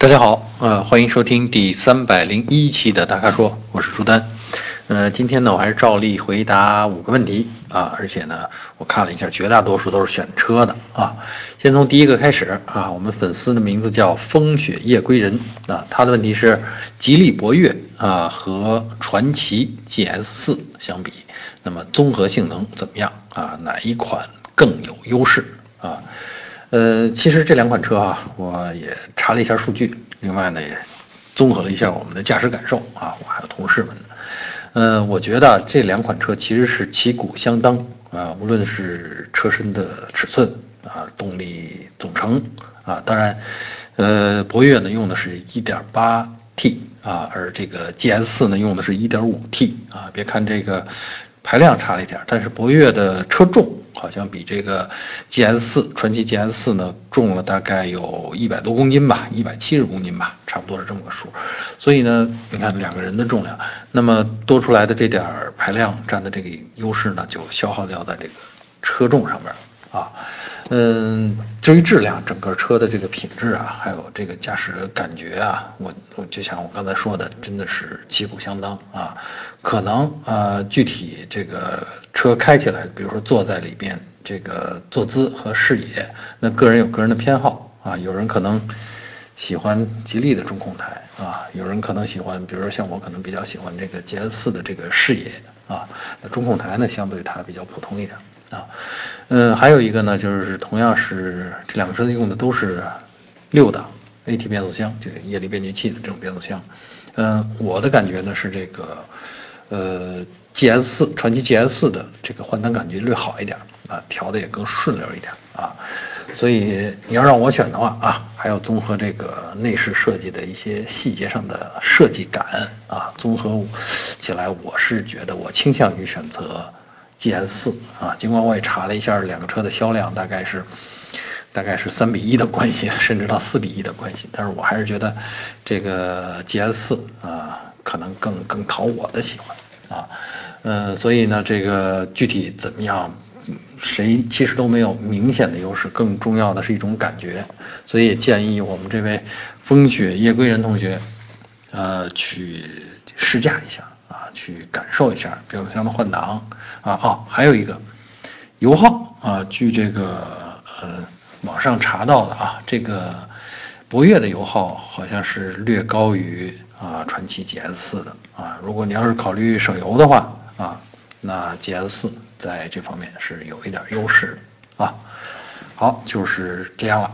大家好，呃，欢迎收听第三百零一期的大咖说，我是朱丹。呃，今天呢，我还是照例回答五个问题啊，而且呢，我看了一下，绝大多数都是选车的啊。先从第一个开始啊，我们粉丝的名字叫风雪夜归人啊，他的问题是吉利博越啊和传祺 GS 四相比，那么综合性能怎么样啊？哪一款更有优势啊？呃，其实这两款车啊，我也查了一下数据，另外呢也综合了一下我们的驾驶感受啊，我还有同事们，呃，我觉得这两款车其实是旗鼓相当啊，无论是车身的尺寸啊，动力总成啊，当然，呃，博越呢用的是一点八 T 啊，而这个 GS 四呢用的是一点五 T 啊，别看这个排量差了一点，但是博越的车重。好像比这个 GS 四传奇 GS 四呢重了大概有一百多公斤吧，一百七十公斤吧，差不多是这么个数。所以呢，你看两个人的重量，那么多出来的这点排量占的这个优势呢，就消耗掉在这个车重上面啊。嗯，至于质量，整个车的这个品质啊，还有这个驾驶感觉啊，我我就像我刚才说的，真的是旗鼓相当啊。可能呃，具体这个车开起来，比如说坐在里边，这个坐姿和视野，那个人有个人的偏好啊。有人可能喜欢吉利的中控台啊，有人可能喜欢，比如说像我，可能比较喜欢这个 GS 四的这个视野啊。那中控台呢，相对它比较普通一点。啊，嗯，还有一个呢，就是同样是这两个车子用的都是六档 AT 变速箱，这个液力变矩器的这种变速箱。嗯，我的感觉呢是这个，呃，GS 四传祺 GS 四的这个换挡感觉略好一点啊，调的也更顺溜一点啊。所以你要让我选的话啊，还要综合这个内饰设计的一些细节上的设计感啊，综合起来，我是觉得我倾向于选择。GS 四啊，尽管我也查了一下两个车的销量，大概是大概是三比一的关系，甚至到四比一的关系，但是我还是觉得这个 GS 四啊，可能更更讨我的喜欢啊，呃，所以呢，这个具体怎么样，谁其实都没有明显的优势，更重要的是一种感觉，所以建议我们这位风雪夜归人同学，呃，去试驾一下。去感受一下变速箱的换挡啊哦，还有一个油耗啊，据这个呃网上查到的啊，这个博越的油耗好像是略高于啊传祺 GS 四的啊。如果你要是考虑省油的话啊，那 GS 四在这方面是有一点优势啊。好，就是这样了。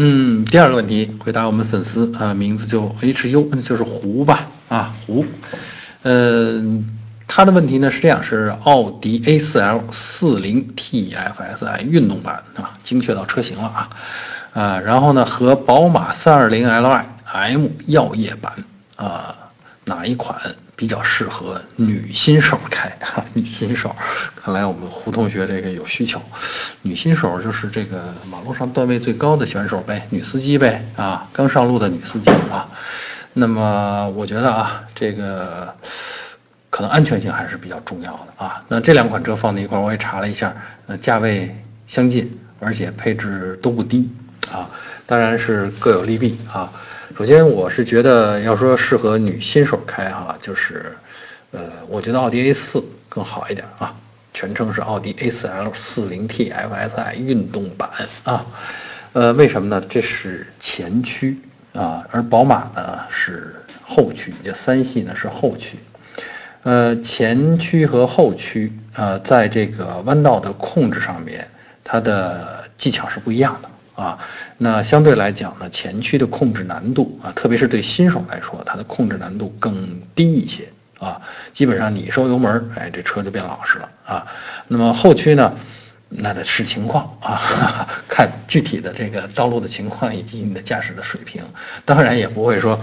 嗯，第二个问题回答我们粉丝啊，名字就 H U，就是胡吧啊胡，呃，他的问题呢是这样，是奥迪 A4L 40 TFSI 运动版啊，精确到车型了啊啊，然后呢和宝马 320Li M 耀夜版啊哪一款？比较适合女新手开啊，女新手，看来我们胡同学这个有需求。女新手就是这个马路上段位最高的选手呗，女司机呗啊，刚上路的女司机啊。那么我觉得啊，这个可能安全性还是比较重要的啊。那这两款车放在一块儿，我也查了一下，呃，价位相近，而且配置都不低啊。当然是各有利弊啊。首先，我是觉得要说适合女新手开哈，就是，呃，我觉得奥迪 A4 更好一点啊，全称是奥迪 A4L 40T FSI 运动版啊，呃，为什么呢？这是前驱啊，而宝马呢是后驱，也三系呢是后驱，呃，前驱和后驱啊，在这个弯道的控制上面，它的技巧是不一样的。啊，那相对来讲呢，前驱的控制难度啊，特别是对新手来说，它的控制难度更低一些啊。基本上你一收油门，哎，这车就变老实了啊。那么后驱呢，那得视情况啊，看具体的这个道路的情况以及你的驾驶的水平。当然也不会说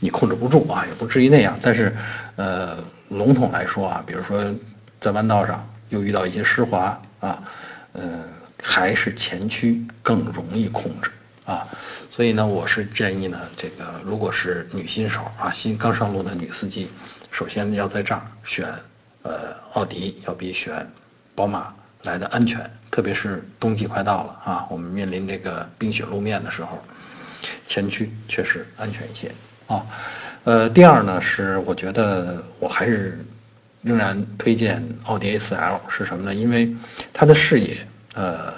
你控制不住啊，也不至于那样。但是，呃，笼统来说啊，比如说在弯道上又遇到一些湿滑啊，嗯。还是前驱更容易控制啊，所以呢，我是建议呢，这个如果是女新手啊，新刚上路的女司机，首先要在这儿选，呃，奥迪要比选宝马来的安全，特别是冬季快到了啊，我们面临这个冰雪路面的时候，前驱确实安全一些啊。呃，第二呢是我觉得我还是仍然推荐奥迪 A4L 是什么呢？因为它的视野呃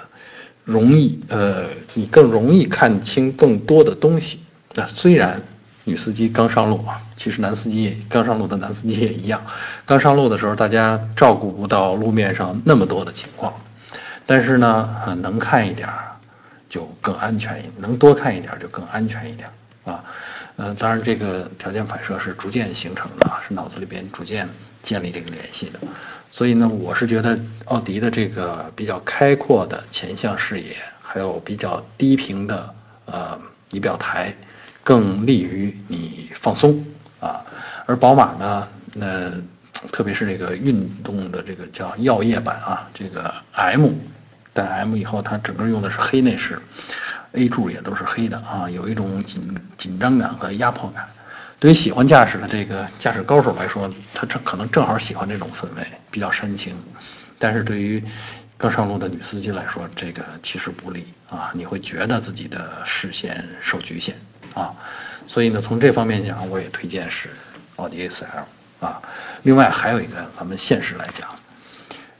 容易呃你更容易看清更多的东西。那虽然女司机刚上路啊，其实男司机刚上路的男司机也一样，刚上路的时候大家照顾不到路面上那么多的情况，但是呢，能看一点儿就更安全一能多看一点就更安全一点啊。呃，当然这个条件反射是逐渐形成的，是脑子里边逐渐建立这个联系的。所以呢，我是觉得奥迪的这个比较开阔的前向视野，还有比较低频的呃仪表台。更利于你放松啊，而宝马呢，那特别是这个运动的这个叫耀夜版啊，这个 M 带 M 以后，它整个用的是黑内饰，A 柱也都是黑的啊，有一种紧紧张感和压迫感。对于喜欢驾驶的这个驾驶高手来说，他正可能正好喜欢这种氛围，比较煽情。但是对于刚上路的女司机来说，这个其实不利啊，你会觉得自己的视线受局限。啊，所以呢，从这方面讲，我也推荐是奥迪 A4L 啊。另外还有一个，咱们现实来讲，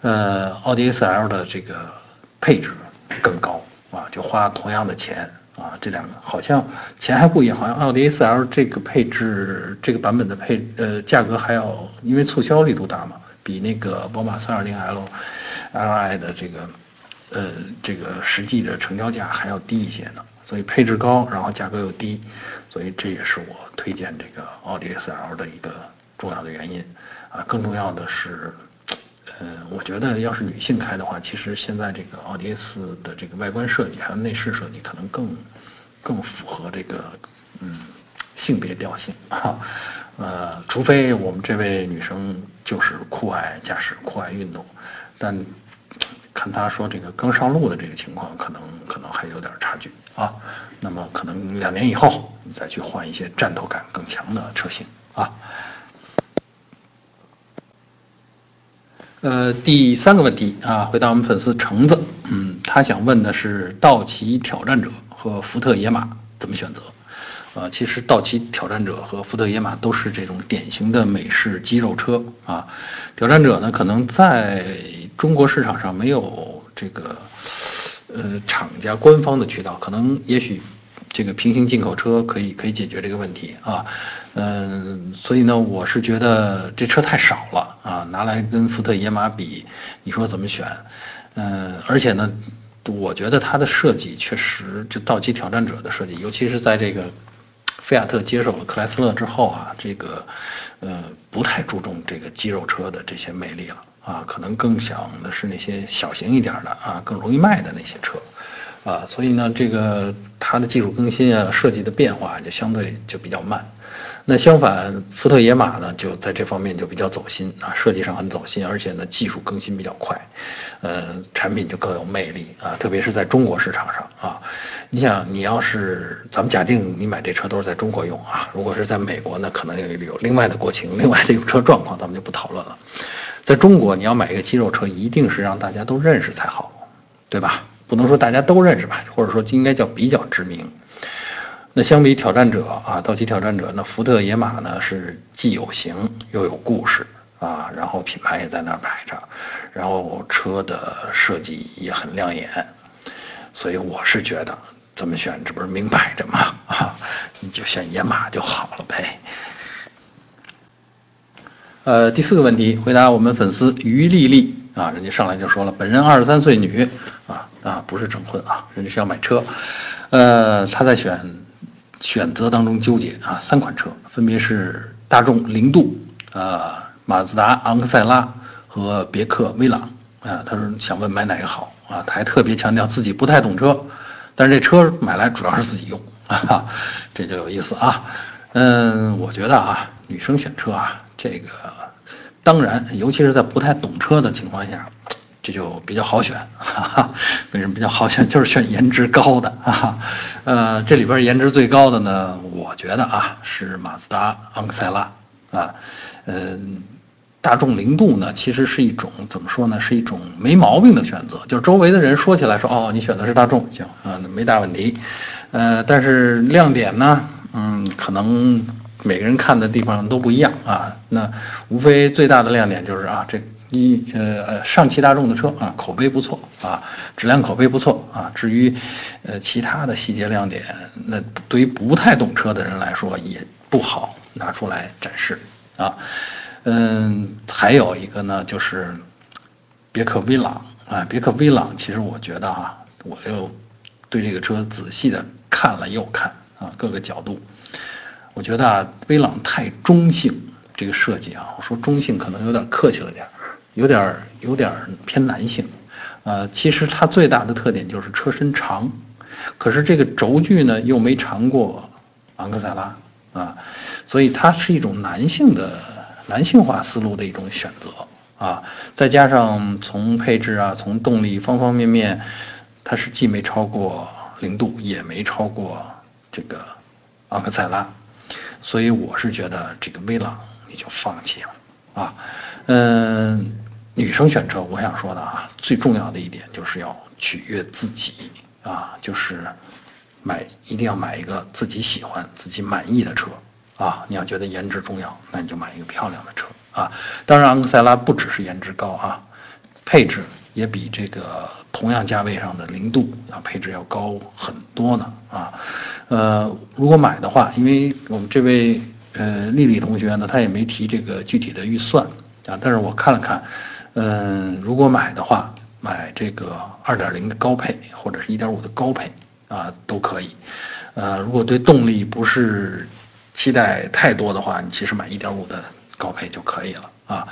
呃，奥迪 A4L 的这个配置更高啊，就花同样的钱啊，这两个好像钱还不一样，好像奥迪 A4L 这个配置这个版本的配呃价格还要因为促销力度大嘛，比那个宝马 320L Li 的这个呃这个实际的成交价还要低一些呢。所以配置高，然后价格又低，所以这也是我推荐这个奥迪 A4L 的一个重要的原因啊。更重要的是，呃，我觉得要是女性开的话，其实现在这个奥迪 A4 的这个外观设计还有内饰设计，可能更更符合这个嗯性别调性 啊。呃，除非我们这位女生就是酷爱驾驶、酷爱运动，但。看他说这个刚上路的这个情况，可能可能还有点差距啊。那么可能两年以后，你再去换一些战斗感更强的车型啊。呃，第三个问题啊，回答我们粉丝橙子，嗯，他想问的是道奇挑战者和福特野马怎么选择？呃，其实道奇挑战者和福特野马都是这种典型的美式肌肉车啊。挑战者呢，可能在中国市场上没有这个，呃，厂家官方的渠道，可能也许这个平行进口车可以可以解决这个问题啊，嗯，所以呢，我是觉得这车太少了啊，拿来跟福特野马比，你说怎么选？嗯，而且呢，我觉得它的设计确实，就道奇挑战者的设计，尤其是在这个菲亚特接手了克莱斯勒之后啊，这个，呃，不太注重这个肌肉车的这些魅力了。啊，可能更想的是那些小型一点的啊，更容易卖的那些车，啊，所以呢，这个它的技术更新啊，设计的变化就相对就比较慢。那相反，福特野马呢，就在这方面就比较走心啊，设计上很走心，而且呢，技术更新比较快，呃，产品就更有魅力啊，特别是在中国市场上啊。你想，你要是咱们假定你买这车都是在中国用啊，如果是在美国呢，可能有有另外的国情，另外的用车状况，咱们就不讨论了。在中国，你要买一个肌肉车，一定是让大家都认识才好，对吧？不能说大家都认识吧，或者说应该叫比较知名。那相比挑战者啊，道奇挑战者，那福特野马呢是既有型又有故事啊，然后品牌也在那儿摆着，然后车的设计也很亮眼，所以我是觉得怎么选，这不是明摆着吗？啊，你就选野马就好了呗。呃，第四个问题，回答我们粉丝于丽丽啊，人家上来就说了，本人二十三岁女啊啊，不是征婚啊，人家是要买车，呃，她在选选择当中纠结啊，三款车分别是大众凌渡、啊马自达昂克赛拉和别克威朗啊，他说想问买哪个好啊，他还特别强调自己不太懂车，但是这车买来主要是自己用 啊，这就有意思啊，嗯，我觉得啊，女生选车啊。这个当然，尤其是在不太懂车的情况下，这就比较好选。哈哈，为什么比较好选？就是选颜值高的啊。呃，这里边颜值最高的呢，我觉得啊是马自达昂克赛拉啊。嗯，大众零度呢，其实是一种怎么说呢？是一种没毛病的选择。就周围的人说起来说，哦，你选的是大众，行啊，那没大问题。呃，但是亮点呢，嗯，可能每个人看的地方都不一样啊。那无非最大的亮点就是啊，这一呃呃上汽大众的车啊，口碑不错啊，质量口碑不错啊。至于呃其他的细节亮点，那对于不太懂车的人来说也不好拿出来展示啊。嗯，还有一个呢，就是别克威朗啊，别克威朗，其实我觉得啊，我又对这个车仔细的看了又看啊，各个角度，我觉得啊，威朗太中性，这个设计啊，我说中性可能有点客气了点儿有点儿有点儿偏男性，呃，其实它最大的特点就是车身长，可是这个轴距呢又没长过昂克赛拉啊，所以它是一种男性的。男性化思路的一种选择啊，再加上从配置啊，从动力方方面面，它是既没超过零度，也没超过这个昂克赛拉，所以我是觉得这个威朗你就放弃了啊。嗯，女生选车，我想说的啊，最重要的一点就是要取悦自己啊，就是买一定要买一个自己喜欢、自己满意的车。啊，你要觉得颜值重要，那你就买一个漂亮的车啊。当然，昂克赛拉不只是颜值高啊，配置也比这个同样价位上的零度啊配置要高很多呢啊。呃，如果买的话，因为我们这位呃丽丽同学呢，她也没提这个具体的预算啊，但是我看了看，嗯，如果买的话，买这个二点零的高配或者是一点五的高配啊都可以。呃，如果对动力不是期待太多的话，你其实买1.5的高配就可以了啊，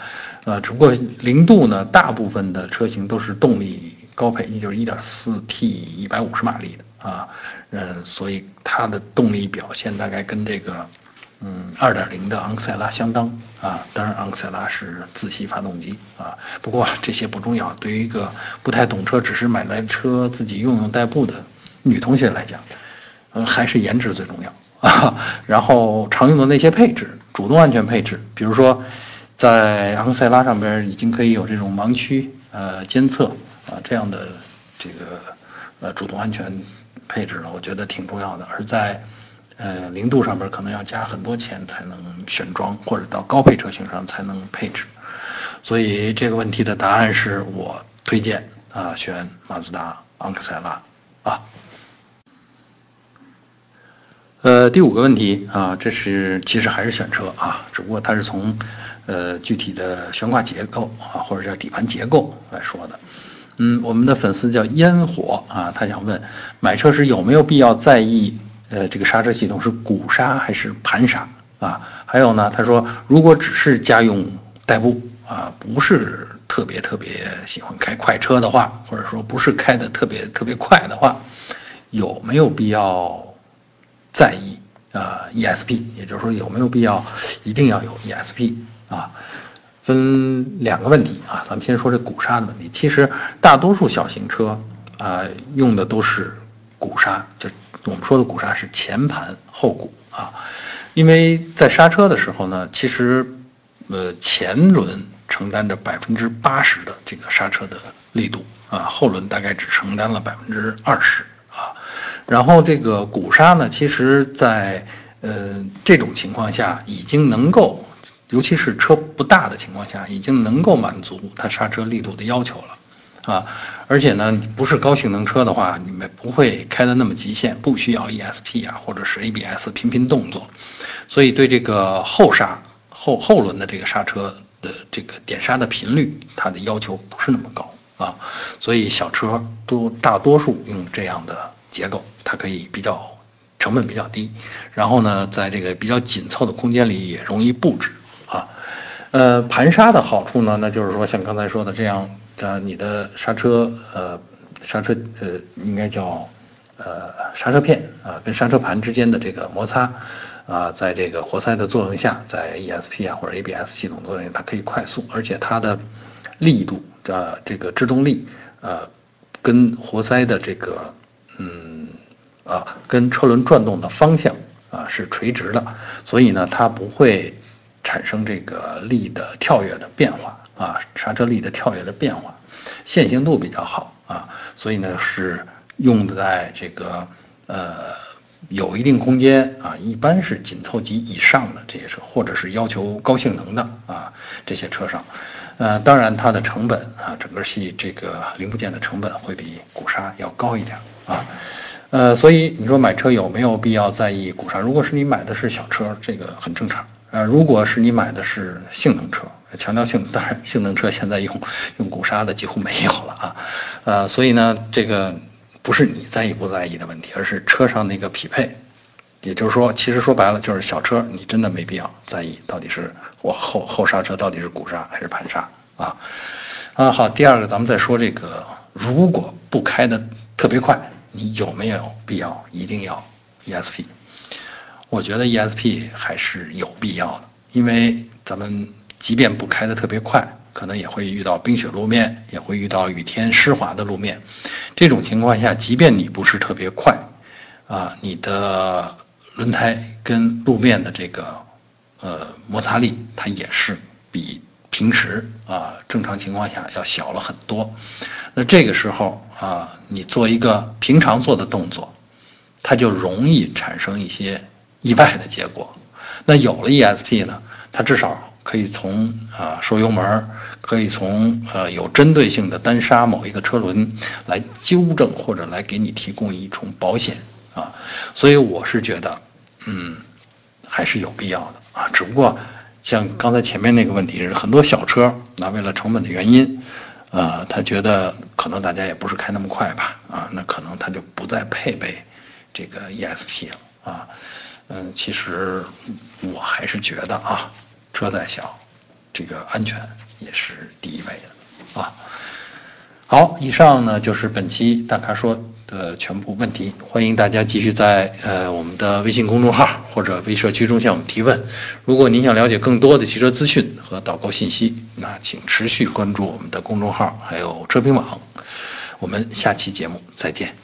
呃，只不过零度呢，大部分的车型都是动力高配，也就是 1.4T 150马力的啊，嗯，所以它的动力表现大概跟这个嗯2.0的昂克赛拉相当啊，当然昂克赛拉是自吸发动机啊，不过这些不重要，对于一个不太懂车，只是买来车自己用用代步的女同学来讲，嗯，还是颜值最重要。啊，然后常用的那些配置，主动安全配置，比如说，在昂克赛拉上边已经可以有这种盲区呃监测啊这样的这个呃主动安全配置呢，我觉得挺重要的。而在呃零度上边可能要加很多钱才能选装，或者到高配车型上才能配置。所以这个问题的答案是我推荐啊选马自达昂克赛拉啊。呃，第五个问题啊，这是其实还是选车啊，只不过它是从，呃，具体的悬挂结构啊，或者叫底盘结构来说的。嗯，我们的粉丝叫烟火啊，他想问，买车时有没有必要在意，呃，这个刹车系统是鼓刹还是盘刹啊？还有呢，他说，如果只是家用代步啊，不是特别特别喜欢开快车的话，或者说不是开的特别特别快的话，有没有必要？在意啊，ESP，也就是说有没有必要一定要有 ESP 啊？分两个问题啊，咱们先说这鼓刹的问题。其实大多数小型车啊用的都是鼓刹，就我们说的鼓刹是前盘后鼓啊，因为在刹车的时候呢，其实呃前轮承担着百分之八十的这个刹车的力度啊，后轮大概只承担了百分之二十啊。然后这个鼓刹呢，其实，在呃这种情况下，已经能够，尤其是车不大的情况下，已经能够满足它刹车力度的要求了，啊，而且呢，不是高性能车的话，你们不会开的那么极限，不需要 ESP 啊，或者是 ABS 频频动作，所以对这个后刹后后轮的这个刹车的这个点刹的频率，它的要求不是那么高啊，所以小车都大多数用这样的。结构它可以比较成本比较低，然后呢，在这个比较紧凑的空间里也容易布置啊。呃，盘刹的好处呢，那就是说像刚才说的这样，呃，你的刹车呃刹车呃应该叫呃刹车片啊跟刹车盘之间的这个摩擦啊，在这个活塞的作用下，在 ESP 啊或者 ABS 系统作用下，它可以快速，而且它的力度的这个制动力呃跟活塞的这个。嗯，啊，跟车轮转动的方向啊是垂直的，所以呢，它不会产生这个力的跳跃的变化啊，刹车力的跳跃的变化，线性度比较好啊，所以呢是用在这个呃有一定空间啊，一般是紧凑级以上的这些车，或者是要求高性能的啊这些车上，呃，当然它的成本啊，整个系这个零部件的成本会比鼓刹要高一点啊。呃，所以你说买车有没有必要在意鼓刹？如果是你买的是小车，这个很正常。呃，如果是你买的是性能车，强调性，当然性能车现在用用鼓刹的几乎没有了啊。呃，所以呢，这个不是你在意不在意的问题，而是车上那个匹配。也就是说，其实说白了就是小车，你真的没必要在意到底是我后后刹车到底是鼓刹还是盘刹啊。啊，好，第二个咱们再说这个，如果不开的特别快。你有没有必要一定要 ESP？我觉得 ESP 还是有必要的，因为咱们即便不开的特别快，可能也会遇到冰雪路面，也会遇到雨天湿滑的路面。这种情况下，即便你不是特别快，啊，你的轮胎跟路面的这个呃摩擦力，它也是比。平时啊，正常情况下要小了很多，那这个时候啊，你做一个平常做的动作，它就容易产生一些意外的结果。那有了 ESP 呢，它至少可以从啊收油门，可以从呃有针对性的单刹某一个车轮来纠正或者来给你提供一种保险啊。所以我是觉得，嗯，还是有必要的啊，只不过。像刚才前面那个问题是很多小车，那为了成本的原因，呃，他觉得可能大家也不是开那么快吧，啊，那可能他就不再配备这个 ESP 了啊，嗯，其实我还是觉得啊，车再小，这个安全也是第一位的啊。好，以上呢就是本期大咖说。的全部问题，欢迎大家继续在呃我们的微信公众号或者微社区中向我们提问。如果您想了解更多的汽车资讯和导购信息，那请持续关注我们的公众号还有车评网。我们下期节目再见。